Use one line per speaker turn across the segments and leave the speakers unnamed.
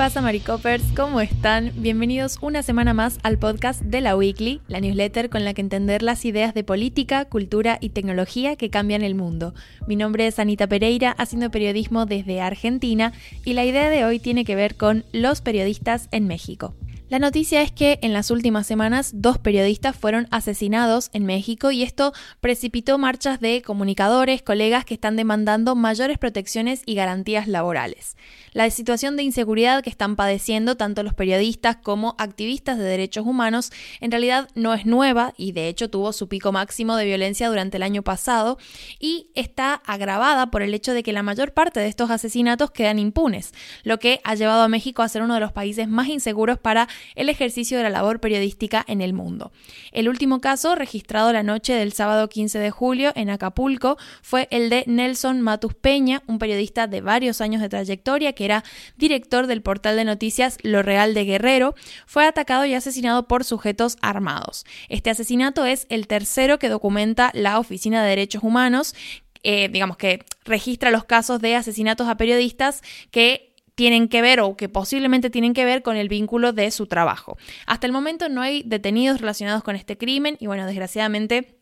pasa, Maricopers? ¿Cómo están? Bienvenidos una semana más al podcast de la Weekly, la newsletter con la que entender las ideas de política, cultura y tecnología que cambian el mundo. Mi nombre es Anita Pereira, haciendo periodismo desde Argentina, y la idea de hoy tiene que ver con los periodistas en México. La noticia es que en las últimas semanas dos periodistas fueron asesinados en México y esto precipitó marchas de comunicadores, colegas que están demandando mayores protecciones y garantías laborales. La situación de inseguridad que están padeciendo tanto los periodistas como activistas de derechos humanos en realidad no es nueva y de hecho tuvo su pico máximo de violencia durante el año pasado y está agravada por el hecho de que la mayor parte de estos asesinatos quedan impunes, lo que ha llevado a México a ser uno de los países más inseguros para el ejercicio de la labor periodística en el mundo. El último caso, registrado la noche del sábado 15 de julio en Acapulco, fue el de Nelson Matus Peña, un periodista de varios años de trayectoria que era director del portal de noticias Lo Real de Guerrero, fue atacado y asesinado por sujetos armados. Este asesinato es el tercero que documenta la Oficina de Derechos Humanos, eh, digamos que registra los casos de asesinatos a periodistas que tienen que ver o que posiblemente tienen que ver con el vínculo de su trabajo. Hasta el momento no hay detenidos relacionados con este crimen y bueno, desgraciadamente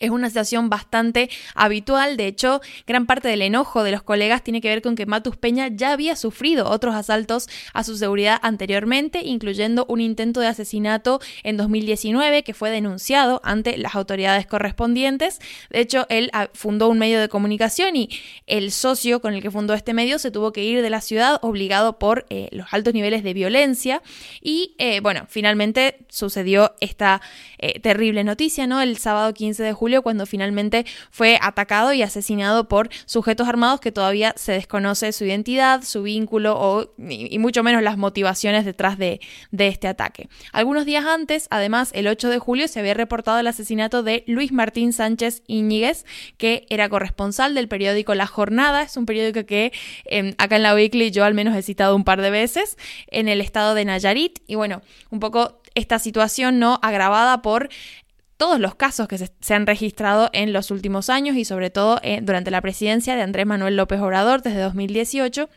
es una situación bastante habitual, de hecho, gran parte del enojo de los colegas tiene que ver con que Matus Peña ya había sufrido otros asaltos a su seguridad anteriormente, incluyendo un intento de asesinato en 2019 que fue denunciado ante las autoridades correspondientes. De hecho, él ah, fundó un medio de comunicación y el socio con el que fundó este medio se tuvo que ir de la ciudad obligado por eh, los altos niveles de violencia y eh, bueno, finalmente sucedió esta eh, terrible noticia, ¿no? El sábado 15 de julio cuando finalmente fue atacado y asesinado por sujetos armados que todavía se desconoce su identidad, su vínculo o, y, mucho menos las motivaciones detrás de, de este ataque. Algunos días antes, además, el 8 de julio se había reportado el asesinato de Luis Martín Sánchez Íñiguez, que era corresponsal del periódico La Jornada, es un periódico que em, acá en la Weekly yo al menos he citado un par de veces, en el estado de Nayarit, y bueno, un poco esta situación no agravada por todos los casos que se, han registrado en los últimos años y sobre todo eh, durante la presidencia de Andrés Manuel López Obrador desde 2018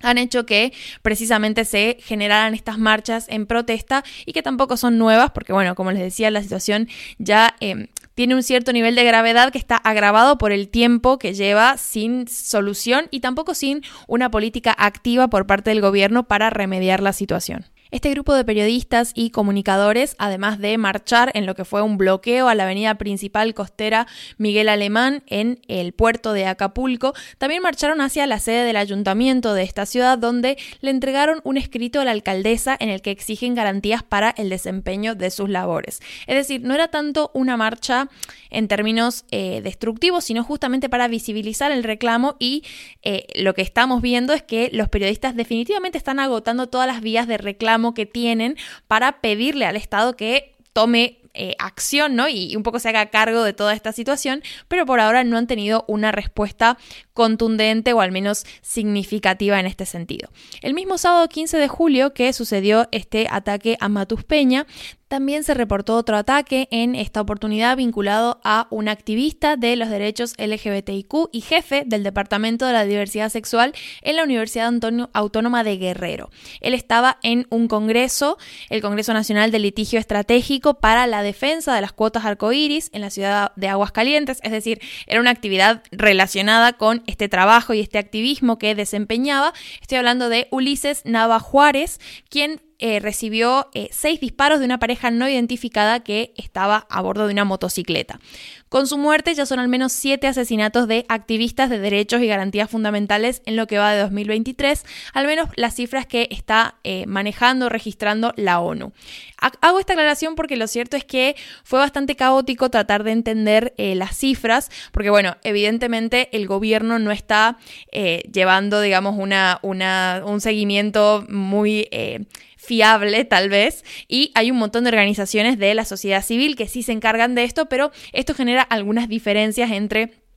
han hecho que precisamente se generaran estas marchas en protesta y que tampoco son nuevas porque, bueno, como les decía, la situación ya em, tiene un cierto nivel de gravedad que está agravado por el tiempo que lleva sin solución y tampoco sin una política activa por parte del gobierno para remediar la situación. Este grupo de periodistas y comunicadores, además de marchar en lo que fue un bloqueo a la avenida principal costera Miguel Alemán en el puerto de Acapulco, también marcharon hacia la sede del ayuntamiento de esta ciudad donde le entregaron un escrito a la alcaldesa en el que exigen garantías para el desempeño de sus labores. Es decir, no era tanto una marcha en términos eh, destructivos, sino justamente para visibilizar el reclamo y eh, lo que estamos viendo es que los periodistas definitivamente están agotando todas las vías de reclamo que tienen para pedirle al Estado que tome eh, acción, ¿no? Y, un poco se haga cargo de toda esta situación, pero por ahora no han tenido una respuesta contundente o al menos significativa en este sentido. El mismo sábado 15 de julio que sucedió este ataque a Matus Peña, también se reportó otro ataque en esta oportunidad vinculado a un activista de los derechos LGBTIQ y jefe del Departamento de la Diversidad Sexual en la Universidad Autónoma de Guerrero. Él estaba en un congreso, el Congreso Nacional de Litigio Estratégico para la Defensa de las Cuotas Arcoíris en la ciudad de Aguascalientes, es decir, era una actividad relacionada con este trabajo y este activismo que desempeñaba. Estoy hablando de Ulises Nava Juárez, quien eh, recibió eh, seis disparos de una pareja no identificada que estaba a bordo de una motocicleta. Con su muerte ya son al menos siete asesinatos de activistas de derechos y garantías fundamentales en lo que va de 2023, al menos las cifras que está eh, manejando, registrando la ONU. Hago esta aclaración porque lo cierto es que fue bastante caótico tratar de entender las cifras, porque bueno, evidentemente el gobierno no está llevando, digamos, una, un seguimiento muy fiable tal vez y hay un montón de organizaciones de la sociedad civil que sí se encargan de esto, pero esto genera algunas diferencias entre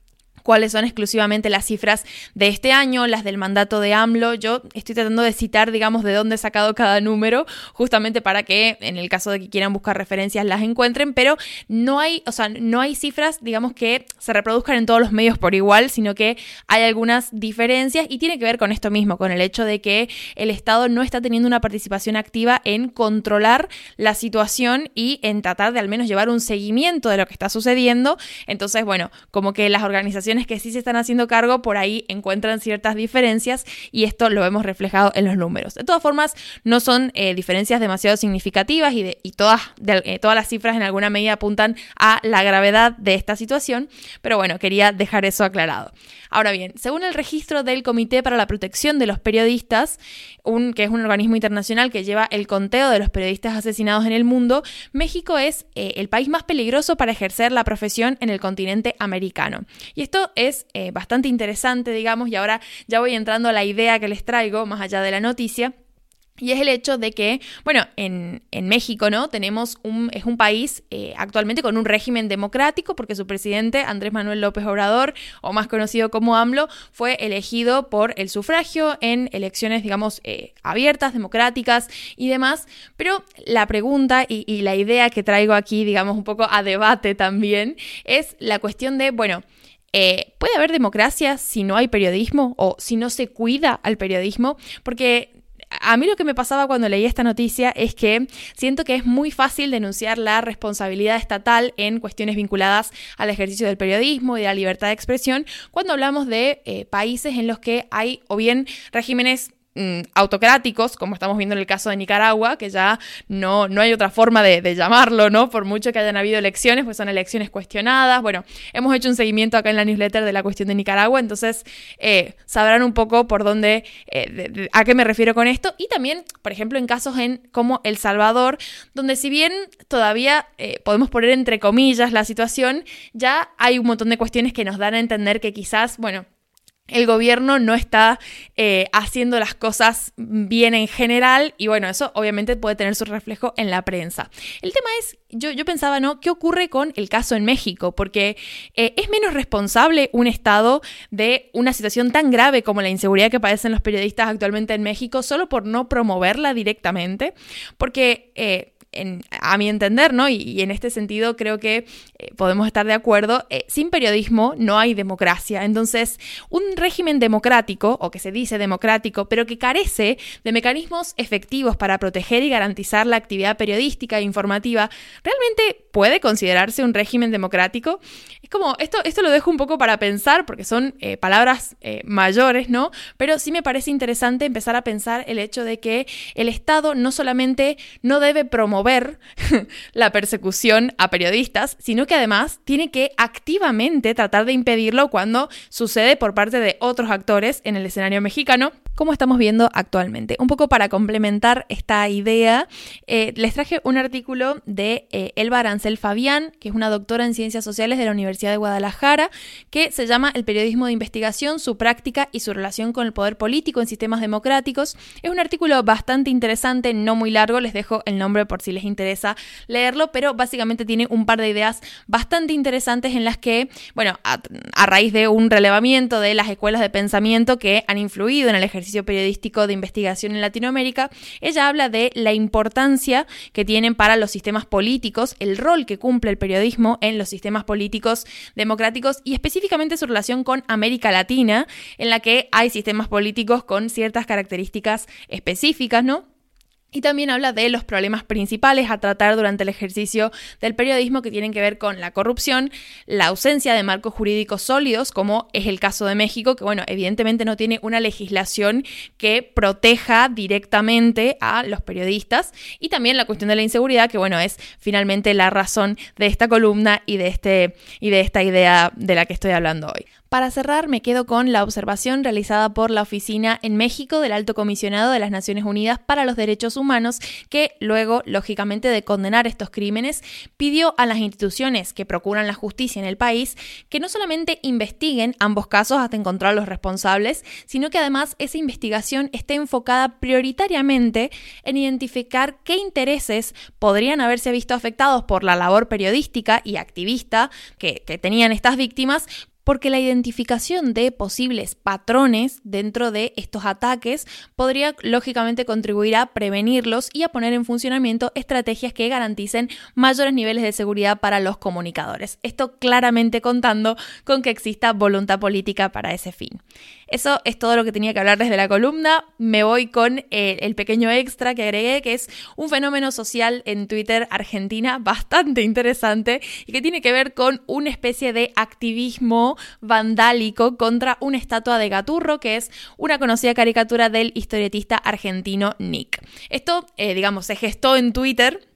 cuáles son exclusivamente las cifras de este año, las del mandato de AMLO. Yo estoy tratando de citar, digamos, de dónde he sacado cada número, justamente para que, en el caso de que quieran buscar referencias, las encuentren, pero no hay, o sea, no hay cifras, digamos, que se reproduzcan en todos los medios por igual, sino que hay algunas diferencias y tiene que ver con esto mismo, con el hecho de que el Estado no está teniendo una participación activa en controlar la situación y en tratar de al menos llevar un seguimiento de lo que está sucediendo. Entonces, bueno, como que las organizaciones que sí se están haciendo cargo por ahí encuentran ciertas diferencias y esto lo hemos reflejado en los números. De todas formas, no son eh, diferencias demasiado significativas y, todas, eh, todas las cifras en alguna medida apuntan a la gravedad de esta situación, pero bueno, quería dejar eso aclarado. Ahora bien, según el registro del Comité para la Protección de los Periodistas, que es un organismo internacional que lleva el conteo de los periodistas asesinados en el mundo, México es eh, el país más peligroso para ejercer la profesión en el continente americano. Y esto es eh, bastante interesante, digamos, y ahora ya voy entrando a la idea que les traigo, más allá de la noticia. Y es el hecho de que, bueno, en, México, ¿no? Tenemos un, es un país eh, actualmente con un régimen democrático, porque su presidente, Andrés Manuel López Obrador, o más conocido como AMLO, fue elegido por el sufragio en elecciones, digamos, eh, abiertas, democráticas y demás. Pero la pregunta y la idea que traigo aquí, digamos, un poco a debate también, es la cuestión de, bueno, eh, ¿Puede haber democracia si no hay periodismo o si no se cuida al periodismo? Porque a mí lo que me pasaba cuando leí esta noticia es que siento que es muy fácil denunciar la responsabilidad estatal en cuestiones vinculadas al ejercicio del periodismo y de la libertad de expresión cuando hablamos de eh, países en los que hay o bien regímenes autocráticos, como estamos viendo en el caso de Nicaragua, que ya no, no hay otra forma de, llamarlo, ¿no? Por mucho que hayan habido elecciones, pues son elecciones cuestionadas. Bueno, hemos hecho un seguimiento acá en la newsletter de la cuestión de Nicaragua, entonces eh, sabrán un poco por dónde, eh, a qué me refiero con esto. Y también, por ejemplo, en casos en, como El Salvador, donde si bien todavía eh, podemos poner entre comillas la situación, ya hay un montón de cuestiones que nos dan a entender que quizás, bueno, el gobierno no está eh, haciendo las cosas bien en general y bueno, eso obviamente puede tener su reflejo en la prensa. El tema es, yo, yo pensaba, ¿no? ¿Qué ocurre con el caso en México? Porque eh, es menos responsable un Estado de una situación tan grave como la inseguridad que padecen los periodistas actualmente en México solo por no promoverla directamente, porque... Eh, a mi entender, ¿no? Y, en este sentido creo que eh, podemos estar de acuerdo, eh, sin periodismo no hay democracia. Entonces, un régimen democrático, o que se dice democrático, pero que carece de mecanismos efectivos para proteger y garantizar la actividad periodística e informativa, ¿realmente puede considerarse un régimen democrático? Es como, esto, esto lo dejo un poco para pensar, porque son eh, palabras mayores, ¿no? Pero sí me parece interesante empezar a pensar el hecho de que el Estado no solamente no debe promover ver la persecución a periodistas, sino que además tiene que activamente tratar de impedirlo cuando sucede por parte de otros actores en el escenario mexicano, como estamos viendo actualmente. Un poco para complementar esta idea, eh, les traje un artículo de eh, Elba Arancel Fabián, que es una doctora en ciencias sociales de la Universidad de Guadalajara, que se llama El periodismo de investigación, su práctica y su relación con el poder político en sistemas democráticos. Es un artículo bastante interesante, no muy largo, les dejo el nombre por si les interesa leerlo, pero básicamente tiene un par de ideas bastante interesantes en las que, bueno, a, raíz de un relevamiento de las escuelas de pensamiento que han influido en el ejercicio periodístico de investigación en Latinoamérica, ella habla de la importancia que tienen para los sistemas políticos, el rol que cumple el periodismo en los sistemas políticos democráticos y específicamente su relación con América Latina, en la que hay sistemas políticos con ciertas características específicas, ¿no? Y también habla de los problemas principales a tratar durante el ejercicio del periodismo que tienen que ver con la corrupción, la ausencia de marcos jurídicos sólidos, como es el caso de México, que bueno, evidentemente no tiene una legislación que proteja directamente a los periodistas, y también la cuestión de la inseguridad, que bueno, es finalmente la razón de esta columna y de, este, y de esta idea de la que estoy hablando hoy. Para cerrar, me quedo con la observación realizada por la Oficina en México del Alto Comisionado de las Naciones Unidas para los Derechos Humanos, que luego, lógicamente, de condenar estos crímenes, pidió a las instituciones que procuran la justicia en el país que no solamente investiguen ambos casos hasta encontrar a los responsables, sino que además esa investigación esté enfocada prioritariamente en identificar qué intereses podrían haberse visto afectados por la labor periodística y activista que, que tenían estas víctimas porque la identificación de posibles patrones dentro de estos ataques podría lógicamente contribuir a prevenirlos y a poner en funcionamiento estrategias que garanticen mayores niveles de seguridad para los comunicadores. Esto claramente contando con que exista voluntad política para ese fin. Eso es todo lo que tenía que hablar desde la columna. Me voy con eh, el pequeño extra que agregué, que es un fenómeno social en Twitter Argentina bastante interesante y que tiene que ver con una especie de activismo vandálico contra una estatua de Gaturro, que es una conocida caricatura del historietista argentino Nick. Esto, eh, digamos, se gestó en Twitter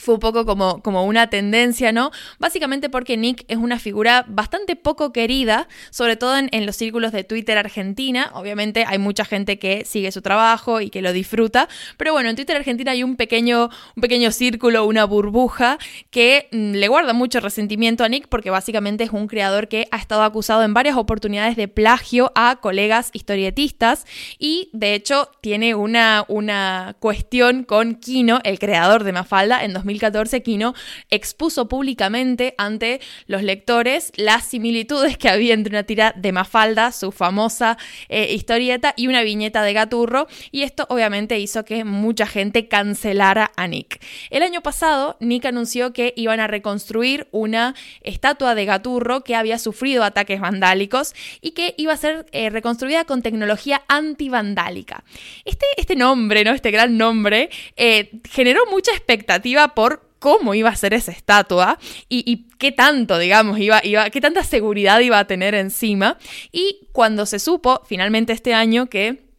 fue un poco como, como una tendencia, ¿no? Básicamente porque Nick es una figura bastante poco querida, sobre todo en, los círculos de Twitter Argentina. Obviamente hay mucha gente que sigue su trabajo y que lo disfruta, pero bueno, en Twitter Argentina hay un pequeño, un pequeño círculo, una burbuja que mm, le guarda mucho resentimiento a Nick porque básicamente es un creador que ha estado acusado en varias oportunidades de plagio a colegas historietistas y de hecho tiene una, una cuestión con Kino, el creador de Mafalda, en 2000 2014, Kino expuso públicamente ante los lectores las similitudes que había entre una tira de Mafalda, su famosa eh, historieta, y una viñeta de Gaturro, y esto obviamente hizo que mucha gente cancelara a Nick. El año pasado, Nick anunció que iban a reconstruir una estatua de Gaturro que había sufrido ataques vandálicos y que iba a ser eh, reconstruida con tecnología antivandálica. Este, este nombre, ¿no? Este gran nombre, eh, generó mucha expectativa por cómo iba a ser esa estatua y, qué tanto, digamos, iba, qué tanta seguridad iba a tener encima. Y cuando se supo finalmente este año que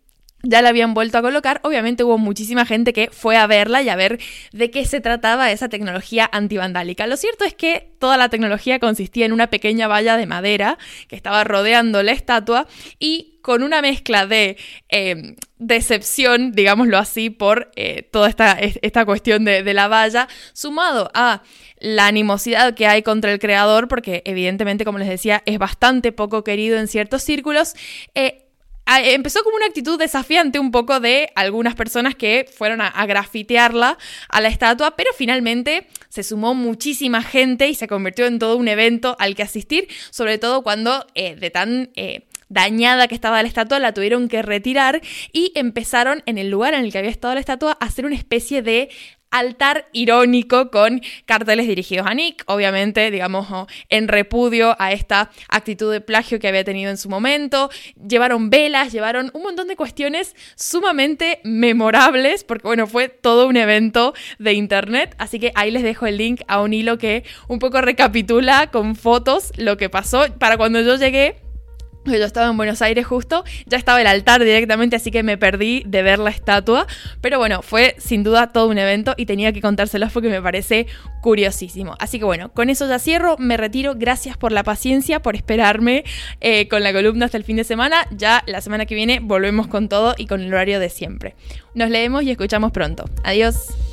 ya la habían vuelto a colocar, obviamente hubo muchísima gente que fue a verla y a ver de qué se trataba esa tecnología antivandálica. Lo cierto es que toda la tecnología consistía en una pequeña valla de madera que estaba rodeando la estatua y con una mezcla de eh, decepción, digámoslo así, por eh, toda esta, esta cuestión de, la valla, sumado a la animosidad que hay contra el creador, porque evidentemente, como les decía, es bastante poco querido en ciertos círculos, eh, empezó como una actitud desafiante un poco de algunas personas que fueron a, grafitearla a la estatua, pero finalmente se sumó muchísima gente y se convirtió en todo un evento al que asistir, sobre todo cuando eh, de tan... Eh, dañada que estaba la estatua, la tuvieron que retirar y empezaron en el lugar en el que había estado la estatua a hacer una especie de altar irónico con carteles dirigidos a Nick, obviamente, digamos, en repudio a esta actitud de plagio que había tenido en su momento. Llevaron velas, llevaron un montón de cuestiones sumamente memorables, porque bueno, fue todo un evento de internet, así que ahí les dejo el link a un hilo que un poco recapitula con fotos lo que pasó. Para cuando yo llegué, yo estaba en Buenos Aires justo, ya estaba el altar directamente, así que me perdí de ver la estatua. Pero bueno, fue sin duda todo un evento y tenía que contárselos porque me parece curiosísimo. Así que bueno, con eso ya cierro, me retiro. Gracias por la paciencia, por esperarme eh, con la columna hasta el fin de semana. Ya la semana que viene volvemos con todo y con el horario de siempre. Nos leemos y escuchamos pronto. Adiós.